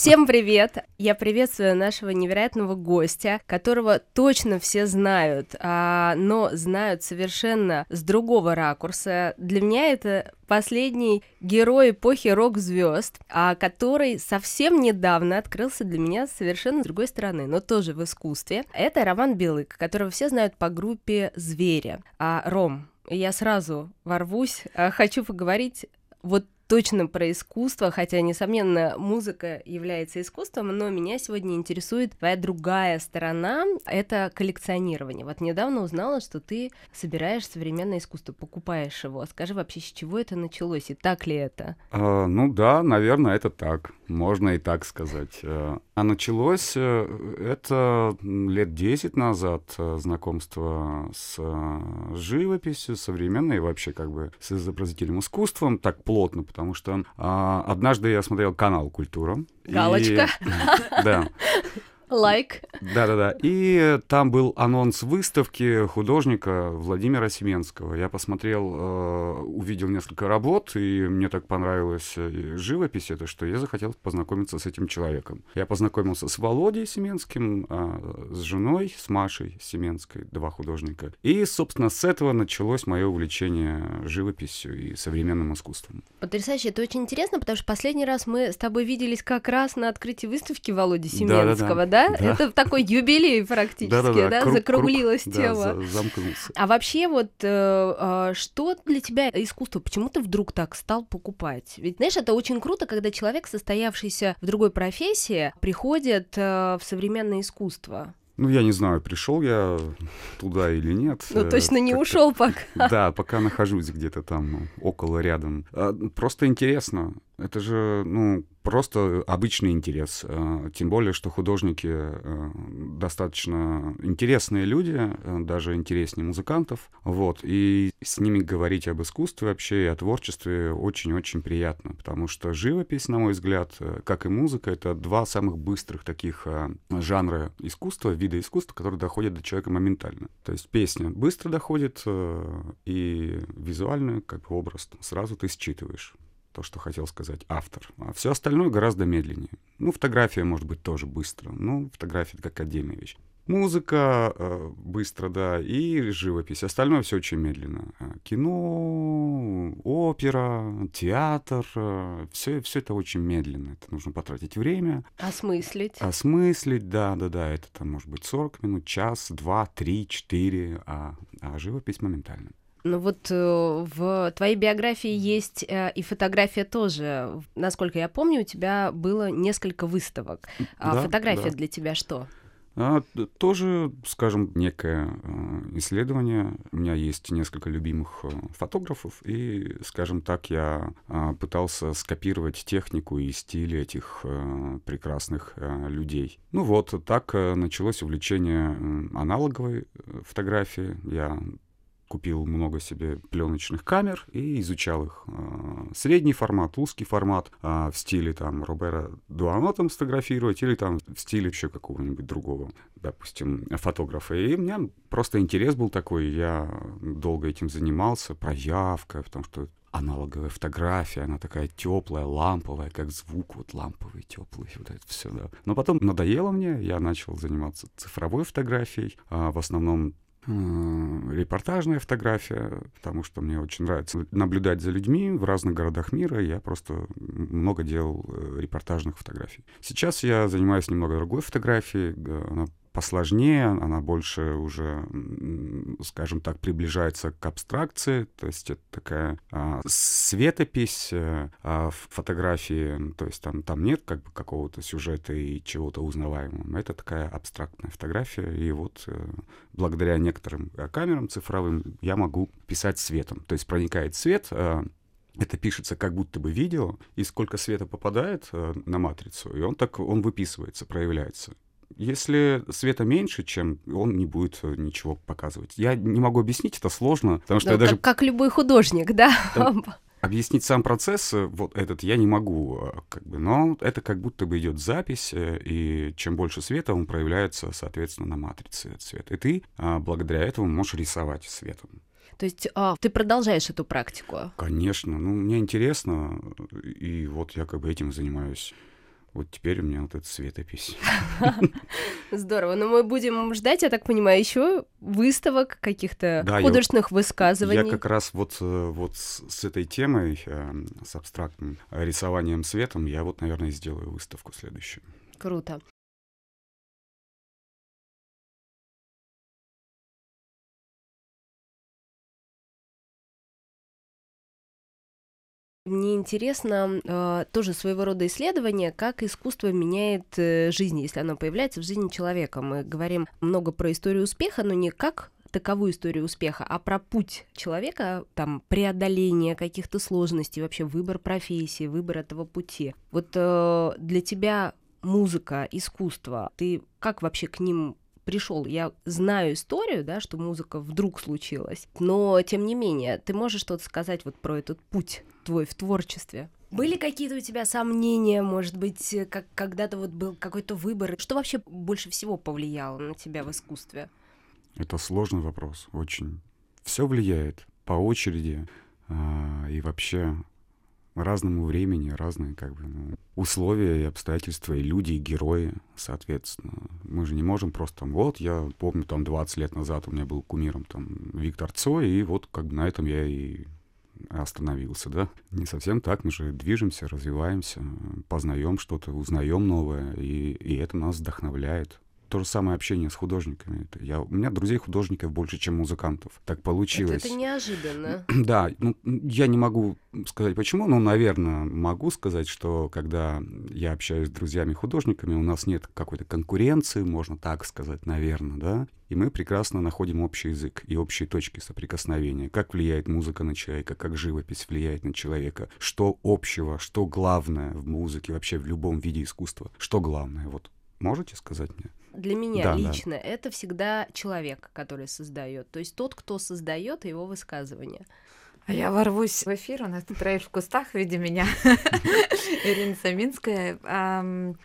Всем привет! Я приветствую нашего невероятного гостя, которого точно все знают, а, но знают совершенно с другого ракурса. Для меня это последний герой эпохи рок-звезд, а который совсем недавно открылся для меня совершенно с другой стороны, но тоже в искусстве. Это Роман Белык, которого все знают по группе «Звери». А, Ром, я сразу ворвусь, а, хочу поговорить вот точно про искусство, хотя, несомненно, музыка является искусством, но меня сегодня интересует твоя другая сторона — это коллекционирование. Вот недавно узнала, что ты собираешь современное искусство, покупаешь его. Скажи вообще, с чего это началось, и так ли это? А, ну да, наверное, это так. Можно и так сказать. Э, а началось э, это лет 10 назад, э, знакомство с живописью, современной вообще как бы с изобразительным искусством, так плотно, потому что а, однажды я смотрел канал «Культура». Галочка. И, да. Лайк. Like. Да-да-да. И там был анонс выставки художника Владимира Семенского. Я посмотрел, э, увидел несколько работ, и мне так понравилась э, живопись это, что я захотел познакомиться с этим человеком. Я познакомился с Володей Семенским, э, с женой, с Машей Семенской, два художника. И, собственно, с этого началось мое увлечение живописью и современным искусством. Потрясающе. Это очень интересно, потому что последний раз мы с тобой виделись как раз на открытии выставки Володи Семенского, да? да? да? Это такой юбилей практически, да, да, да. да? Круг, закруглилась круг, тема. Да, замкнулся. А вообще вот э, э, что для тебя искусство? Почему ты вдруг так стал покупать? Ведь, знаешь, это очень круто, когда человек, состоявшийся в другой профессии, приходит э, в современное искусство. Ну, я не знаю, пришел я туда или нет. Ну, э, точно не ушел пока. Да, пока нахожусь где-то там около, рядом. А, просто интересно. Это же, ну, просто обычный интерес. Э, тем более, что художники э, достаточно интересные люди, э, даже интереснее музыкантов. Вот. И с ними говорить об искусстве вообще и о творчестве очень-очень приятно, потому что живопись, на мой взгляд, как и музыка, это два самых быстрых таких жанра искусства, вида искусства, которые доходят до человека моментально. То есть песня быстро доходит, и визуально, как образ, сразу ты считываешь то, что хотел сказать автор. А все остальное гораздо медленнее. Ну, фотография может быть тоже быстро. Ну, фотография — это как отдельная вещь. Музыка э, быстро, да, и живопись. Остальное все очень медленно. А кино, опера, театр, э, все, все это очень медленно. Это нужно потратить время. Осмыслить. Осмыслить, да, да, да. Это там может быть 40 минут, час, два, три, четыре, а, а живопись моментально. Ну вот э, в твоей биографии есть э, и фотография тоже. Насколько я помню, у тебя было несколько выставок. А да, фотография да. для тебя что? А, тоже, скажем, некое э, исследование. У меня есть несколько любимых фотографов, и, скажем так, я пытался скопировать технику и стиль этих прекрасных людей. Ну вот, так началось увлечение аналоговой фотографии. Я купил много себе пленочных камер и изучал их. А, средний формат, узкий формат а, в стиле там Робера Дуано там сфотографировать или там в стиле еще какого-нибудь другого, допустим, фотографа. И у меня просто интерес был такой, я долго этим занимался, проявка, потому что аналоговая фотография, она такая теплая, ламповая, как звук вот ламповый, теплый, вот это все, да. Но потом надоело мне, я начал заниматься цифровой фотографией, а, в основном репортажная фотография, потому что мне очень нравится наблюдать за людьми в разных городах мира. Я просто много делал э, репортажных фотографий. Сейчас я занимаюсь немного другой фотографией. Она посложнее, она больше уже, скажем так, приближается к абстракции, то есть это такая а, светопись а, в фотографии, то есть там, там нет как бы какого-то сюжета и чего-то узнаваемого, это такая абстрактная фотография, и вот а, благодаря некоторым камерам цифровым я могу писать светом, то есть проникает свет, а, это пишется как будто бы видео, и сколько света попадает э, на матрицу, и он так, он выписывается, проявляется. Если света меньше, чем он не будет э, ничего показывать. Я не могу объяснить, это сложно, потому что ну, я даже... Как любой художник, да? Там, объяснить сам процесс э, вот этот я не могу, э, как бы, но это как будто бы идет запись, и чем больше света, он проявляется, соответственно, на матрице цвета. И ты а, благодаря этому можешь рисовать светом. То есть а, ты продолжаешь эту практику? Конечно, ну мне интересно, и вот я как бы этим занимаюсь вот теперь у меня вот эта светопись. Здорово. Но мы будем ждать, я так понимаю, еще выставок, каких-то да, художественных я, высказываний. Я как раз вот, э, вот с, этой темой, э, с абстрактным рисованием светом, я вот, наверное, сделаю выставку следующую. Круто. Мне интересно э, тоже своего рода исследование, как искусство меняет э, жизнь, если оно появляется в жизни человека. Мы говорим много про историю успеха, но не как таковую историю успеха, а про путь человека, там, преодоление каких-то сложностей, вообще выбор профессии, выбор этого пути. Вот э, для тебя музыка, искусство, ты как вообще к ним пришел. Я знаю историю, да, что музыка вдруг случилась, но тем не менее, ты можешь что-то сказать вот про этот путь твой в творчестве? Были какие-то у тебя сомнения, может быть, как когда-то вот был какой-то выбор? Что вообще больше всего повлияло на тебя в искусстве? Это сложный вопрос, очень. Все влияет по очереди а, и вообще разному времени, разные как бы ну, условия и обстоятельства, и люди, и герои, соответственно. Мы же не можем просто там, вот, я помню, там 20 лет назад у меня был кумиром там Виктор Цой, и вот как бы на этом я и остановился, да? Не совсем так, мы же движемся, развиваемся, познаем что-то, узнаем новое, и, и это нас вдохновляет. То же самое общение с художниками. Я, у меня друзей художников больше, чем музыкантов. Так получилось. Это, это неожиданно. Да, ну, я не могу сказать почему, но, наверное, могу сказать, что когда я общаюсь с друзьями-художниками, у нас нет какой-то конкуренции, можно так сказать, наверное, да, и мы прекрасно находим общий язык и общие точки соприкосновения. Как влияет музыка на человека, как живопись влияет на человека, что общего, что главное в музыке, вообще в любом виде искусства, что главное. Вот можете сказать мне? Для меня да, лично да. это всегда человек, который создает. То есть тот, кто создает его высказывание. А я ворвусь в эфир, у нас тут Раиль в кустах, видя меня. Ирина Саминская,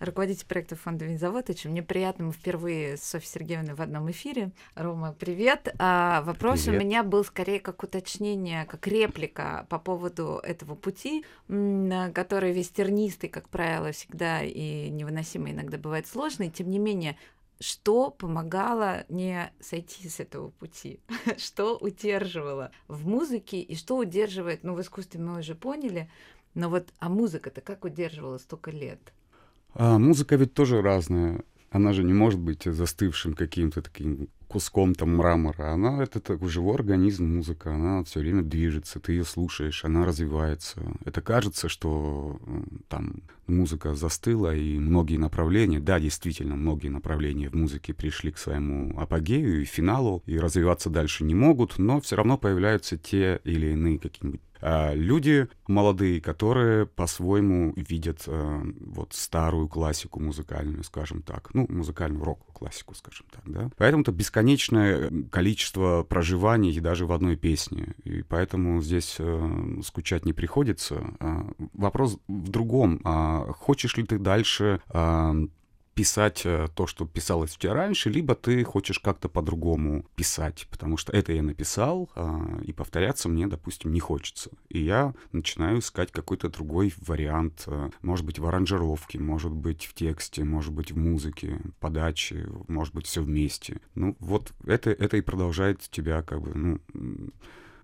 руководитель проекта фонда «Винзавод». Очень мне приятно, мы впервые с Софьей Сергеевной в одном эфире. Рома, привет. А, вопрос привет. у меня был скорее как уточнение, как реплика по поводу этого пути, который весь тернистый, как правило, всегда и невыносимо иногда бывает сложный. Тем не менее, что помогало не сойти с этого пути, что удерживало в музыке и что удерживает, ну, в искусстве мы уже поняли, но вот, а музыка-то как удерживала столько лет? А, музыка ведь тоже разная. Она же не может быть застывшим каким-то таким куском там мрамора. Она это такой живой организм, музыка, она все время движется, ты ее слушаешь, она развивается. Это кажется, что там музыка застыла, и многие направления, да, действительно, многие направления в музыке пришли к своему апогею и финалу, и развиваться дальше не могут, но все равно появляются те или иные какие-нибудь люди молодые, которые по-своему видят а, вот старую классику музыкальную, скажем так, ну, музыкальную рок-классику, скажем так, да. Поэтому это бесконечное количество проживаний даже в одной песне, и поэтому здесь э, скучать не приходится. А, вопрос в другом. А, хочешь ли ты дальше писать э, то, что писалось у тебя раньше, либо ты хочешь как-то по-другому писать, потому что это я написал, а, и повторяться мне, допустим, не хочется. И я начинаю искать какой-то другой вариант, э, может быть, в аранжировке, может быть, в тексте, может быть, в музыке, подаче, может быть, все вместе. Ну, вот это, это и продолжает тебя как бы, ну,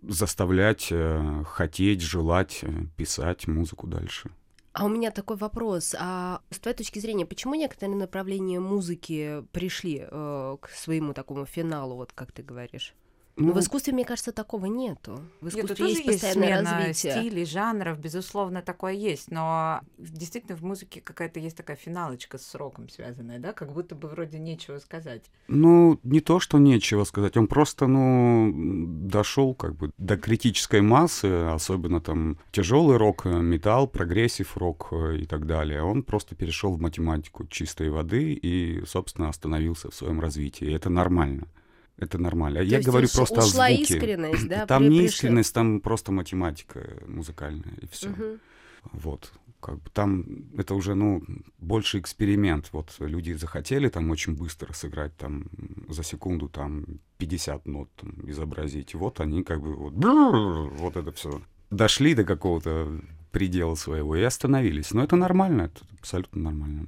заставлять э, хотеть, желать писать музыку дальше. А у меня такой вопрос. А с твоей точки зрения, почему некоторые направления музыки пришли э, к своему такому финалу, вот как ты говоришь? Ну, в искусстве, мне кажется, такого нету. В искусстве Нет, есть постоянное есть смена развитие. стилей, жанров, безусловно, такое есть, но действительно в музыке какая-то есть такая финалочка с сроком связанная, да, как будто бы вроде нечего сказать. Ну, не то, что нечего сказать, он просто, ну, дошел как бы до критической массы, особенно там тяжелый рок, металл, прогрессив рок и так далее. Он просто перешел в математику чистой воды и, собственно, остановился в своем развитии. И это нормально. Это нормально. То Я говорю просто ушла о звуке. искренность, да? Там не искренность, там просто математика музыкальная, и все. Угу. Вот. Как бы там это уже, ну, больше эксперимент. Вот люди захотели там очень быстро сыграть там за секунду там 50 нот там, изобразить. Вот они как бы вот, вот это все дошли до какого-то предела своего и остановились. Но это нормально, это абсолютно нормально.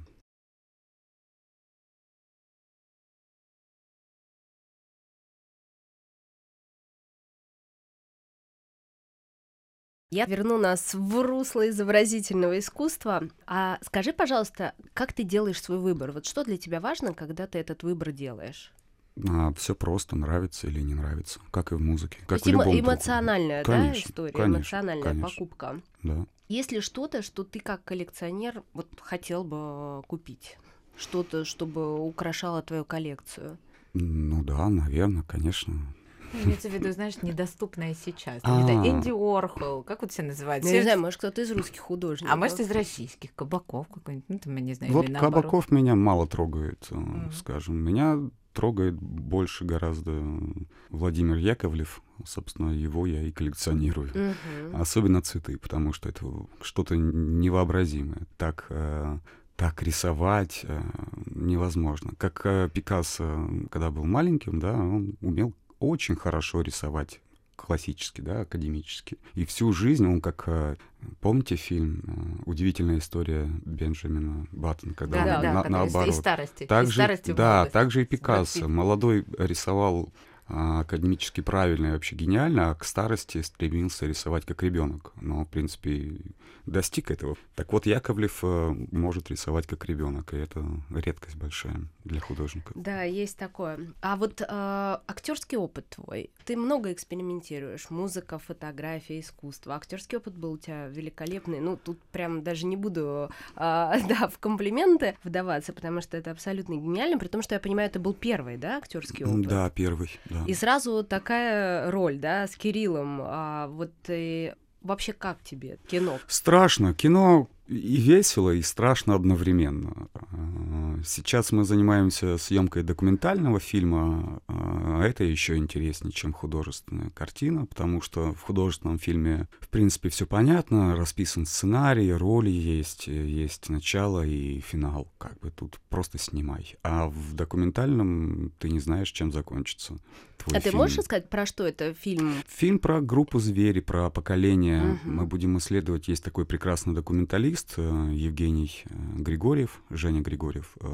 Я верну нас в русло изобразительного искусства. А скажи, пожалуйста, как ты делаешь свой выбор? Вот что для тебя важно, когда ты этот выбор делаешь? А, все просто, нравится или не нравится, как и в музыке, как То есть в любом эмо- эмоциональная, да, Конечно, история, конечно, эмоциональная конечно. покупка. Да. Есть ли что-то, что ты как коллекционер вот хотел бы купить? Что-то, чтобы украшало твою коллекцию? Ну да, наверное, конечно. Ну, Имеется в виду, знаешь, недоступное сейчас. Знаю, А. Энди Уорхол, как вот все называют? Ну, я не знаю, может, кто-то из русских художников. А может, из российских, Кабаков какой-нибудь, ну, там, я не знаю, Вот. Кабаков меня мало трогает, э, скажем. Меня трогает больше гораздо Владимир Яковлев. Собственно, его я и коллекционирую. Особенно цветы, потому что это что-то невообразимое. Так, э, так рисовать э, невозможно. Как э, Пикассо, когда был маленьким, да, он умел очень хорошо рисовать классически, да, академически. И всю жизнь он как... э, Помните фильм э, «Удивительная история Бенджамина Баттона», когда Да, он да, да, на- из- наоборот. из старости. из Также, старости в да, также и Пикассо. Молодой рисовал академически правильно и вообще гениально, а к старости стремился рисовать как ребенок. Но, в принципе, достиг этого. Так вот, Яковлев э, может рисовать как ребенок, и это редкость большая для художника. Да, есть такое. А вот актерский опыт твой. Ты много экспериментируешь. Музыка, фотография, искусство. Актерский опыт был у тебя великолепный. Ну, тут прям даже не буду а, да, в комплименты вдаваться, потому что это абсолютно гениально, при том, что я понимаю, это был первый, да, актерский опыт. Да, первый, да. И сразу такая роль, да, с Кириллом. А вот и вообще как тебе кино? Страшно. Кино и весело, и страшно одновременно. А, Сейчас мы занимаемся съемкой документального фильма. а Это еще интереснее, чем художественная картина, потому что в художественном фильме, в принципе, все понятно. Расписан сценарий, роли есть, есть начало и финал. Как бы тут просто снимай. А в документальном ты не знаешь, чем закончится. твой а ты фильм. можешь сказать, про что это фильм? Фильм про группу звери, про поколение. Мгм. Мы будем исследовать. Есть такой прекрасный документалист э, Евгений э, Григорьев, Женя Григорьев. Э,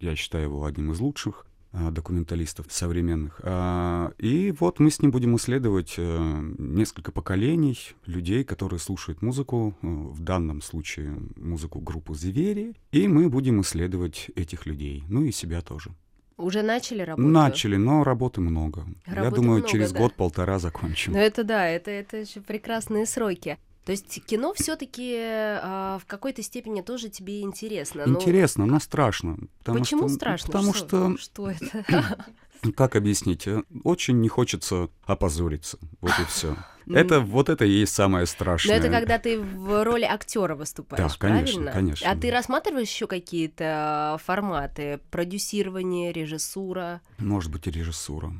Я считаю его одним из лучших документалистов современных. А, И вот мы с ним будем исследовать несколько поколений людей, которые слушают музыку, в данном случае музыку группы «Звери», и мы будем исследовать этих людей, ну и себя тоже. Уже начали работать? Начали, но работы много. Я Работы думаю, много, через да. год-полтора закончим. Ну это да, это, это еще прекрасные сроки. То есть кино все-таки в какой-то степени тоже тебе интересно. но Интересно, но страшно. Потому Почему что, страшно? Потому что, что, что это? как объяснить, очень не хочется опозориться. Вот и все. Это вот это и есть самое Но страшное. это когда ты в роли актера выступаешь, Да, конечно, правильно? конечно. А ты рассматриваешь еще какие-то форматы? Продюсирование, режиссура? Может быть, и режиссура.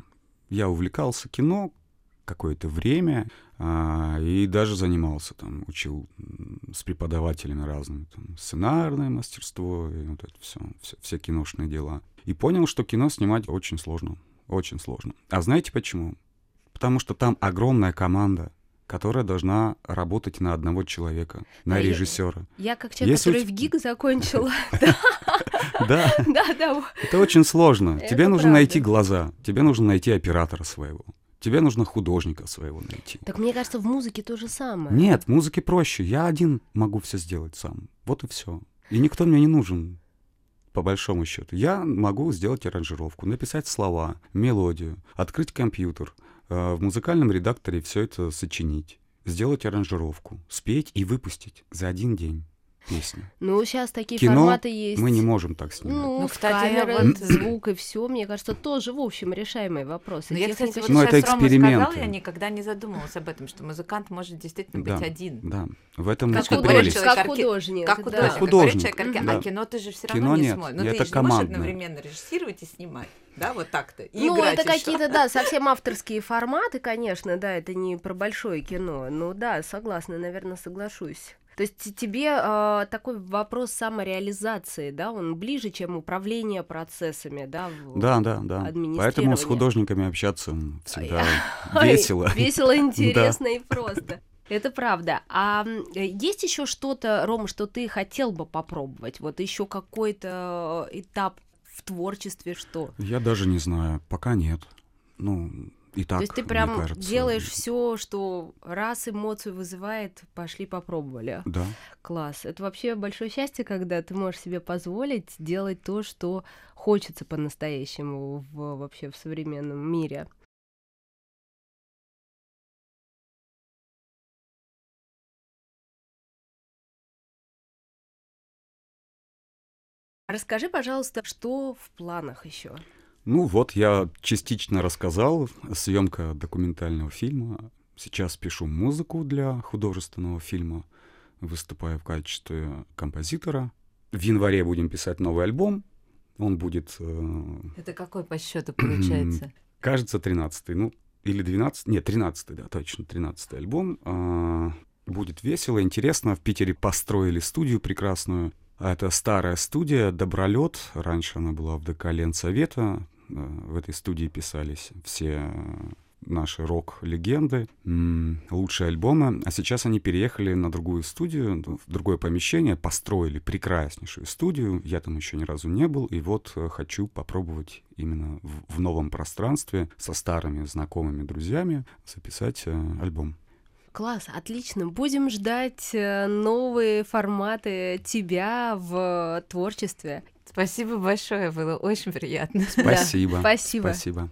Я увлекался кино какое-то время а, и даже занимался там, учил с преподавателями разными, там, сценарное мастерство и вот это все, все, все киношные дела. И понял, что кино снимать очень сложно, очень сложно. А знаете почему? Потому что там огромная команда, которая должна работать на одного человека, на я- режиссера. Я как человек, Если который те- в ГИК закончила. Да, Да, да. это очень сложно. Тебе нужно найти глаза, тебе нужно найти оператора своего, тебе нужно художника своего найти. Так мне кажется, в музыке то же самое. Нет, в музыке проще. Я один могу все сделать сам. Вот и все. И никто мне не нужен, по большому счету. Я могу сделать аранжировку, написать слова, мелодию, открыть компьютер, э, в музыкальном редакторе все это сочинить, сделать аранжировку, спеть и выпустить за один день песню. Ну, сейчас такие Кино форматы есть. Мы не можем так снимать. Ну, Ну, кстати, камеры, вот- звук и все, мне кажется, тоже, в общем, решаемые вопросы. Но Ну, я, кстати, вот Ну, это Рома сказал, я никогда не задумывалась об этом, что музыкант может действительно Да. быть один. Да, в этом Как художник. прелесть. художник, как Как художник. Как да. художник, как художник, говорит человек, да. а кино ты же все Кино равно не нет, смотришь. Ну, это ты же не можешь командное. одновременно режиссировать и снимать. Да, вот так-то. И Ну, это какие-то, да, совсем авторские форматы, конечно, да, это не про большое кино. Ну да, согласна, наверное, соглашусь. То есть тебе а, такой вопрос самореализации, да, он ближе, чем управление процессами, да? в- Да, да, да. Поэтому с художниками общаться всегда весело. Весело, интересно и просто. Это правда. А есть еще что-то, Рома, что ты хотел бы попробовать? Вот еще какой-то этап в творчестве, что? Я даже не знаю, пока нет. Ну, и так, То есть ты прям кажется, делаешь все, что раз эмоцию вызывает, пошли попробовали. Да. Класс. Это вообще большое счастье, когда ты можешь себе позволить делать то, что хочется по-настоящему в, вообще в современном мире. Расскажи, пожалуйста, что в планах еще? Ну вот, я частично рассказал. Съемка документального фильма. Сейчас пишу музыку для художественного фильма. Выступаю в качестве композитора. В январе будем писать новый альбом. Он будет... Э... Это какой по счету получается? Кажется, 13-й. Ну, или 12 Нет, 13-й, да, точно, 13-й альбом. А, будет весело, интересно. В Питере построили студию прекрасную. Это старая студия «Добролет». Раньше она была в ДК Ленсовета. Э, в этой студии писались все наши рок-легенды, лучшие альбомы. А сейчас они переехали на другую студию, в другое помещение, построили прекраснейшую студию. Я там еще ни разу не был, и вот э, хочу попробовать именно в, в новом пространстве со старыми знакомыми друзьями записать э, альбом. Класс, отлично. Будем ждать новые форматы тебя в творчестве. Спасибо большое, было очень приятно. Спасибо. Да, спасибо. Спасибо.